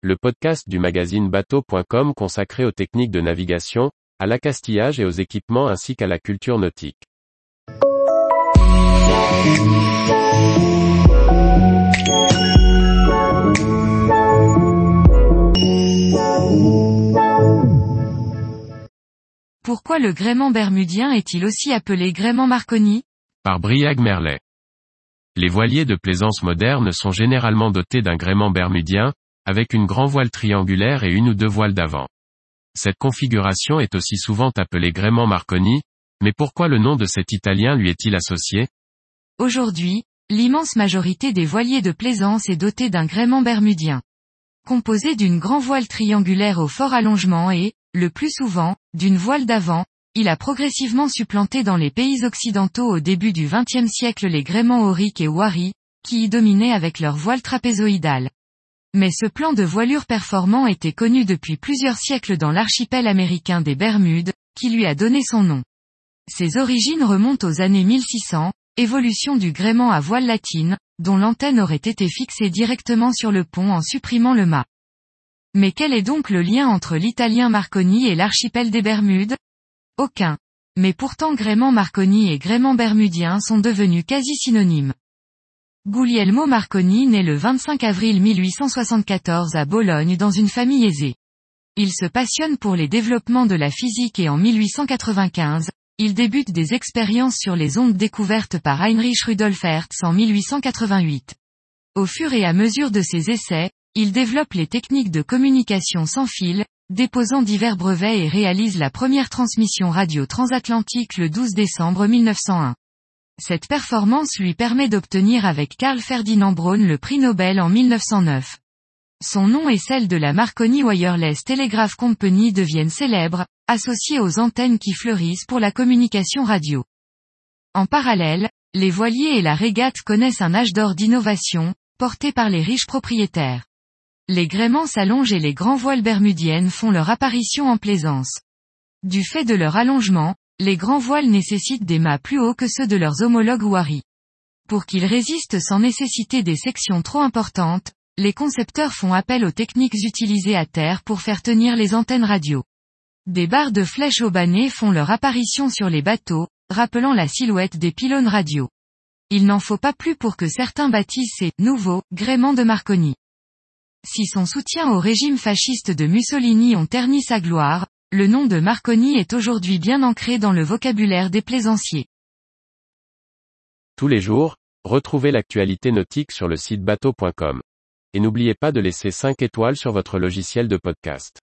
le podcast du magazine bateau.com consacré aux techniques de navigation, à l'accastillage et aux équipements ainsi qu'à la culture nautique. Pourquoi le gréement bermudien est-il aussi appelé gréement Marconi? Par Briag Merlet. Les voiliers de plaisance modernes sont généralement dotés d'un gréement bermudien, avec une grand voile triangulaire et une ou deux voiles d'avant. Cette configuration est aussi souvent appelée gréement Marconi, mais pourquoi le nom de cet italien lui est-il associé? Aujourd'hui, l'immense majorité des voiliers de plaisance est dotée d'un gréement bermudien. Composé d'une grand voile triangulaire au fort allongement et, le plus souvent, d'une voile d'avant, il a progressivement supplanté dans les pays occidentaux au début du XXe siècle les gréements auriques et wari, qui y dominaient avec leur voile trapézoïdale. Mais ce plan de voilure performant était connu depuis plusieurs siècles dans l'archipel américain des Bermudes, qui lui a donné son nom. Ses origines remontent aux années 1600, évolution du gréement à voile latine, dont l'antenne aurait été fixée directement sur le pont en supprimant le mât. Mais quel est donc le lien entre l'italien Marconi et l'archipel des Bermudes? Aucun. Mais pourtant gréement Marconi et gréement bermudien sont devenus quasi synonymes. Guglielmo Marconi naît le 25 avril 1874 à Bologne dans une famille aisée. Il se passionne pour les développements de la physique et en 1895, il débute des expériences sur les ondes découvertes par Heinrich Rudolf Hertz en 1888. Au fur et à mesure de ses essais, il développe les techniques de communication sans fil, déposant divers brevets et réalise la première transmission radio transatlantique le 12 décembre 1901. Cette performance lui permet d'obtenir avec Carl Ferdinand Braun le prix Nobel en 1909. Son nom et celle de la Marconi Wireless Telegraph Company deviennent célèbres, associés aux antennes qui fleurissent pour la communication radio. En parallèle, les voiliers et la régate connaissent un âge d'or d'innovation, porté par les riches propriétaires. Les gréements s'allongent et les grands voiles bermudiennes font leur apparition en plaisance. Du fait de leur allongement, les grands voiles nécessitent des mâts plus hauts que ceux de leurs homologues Wari. Pour qu'ils résistent sans nécessiter des sections trop importantes, les concepteurs font appel aux techniques utilisées à terre pour faire tenir les antennes radio. Des barres de flèches aubanées font leur apparition sur les bateaux, rappelant la silhouette des pylônes radio. Il n'en faut pas plus pour que certains baptisent ces nouveaux gréements de Marconi. Si son soutien au régime fasciste de Mussolini ont terni sa gloire, le nom de Marconi est aujourd'hui bien ancré dans le vocabulaire des plaisanciers. Tous les jours, retrouvez l'actualité nautique sur le site bateau.com. Et n'oubliez pas de laisser 5 étoiles sur votre logiciel de podcast.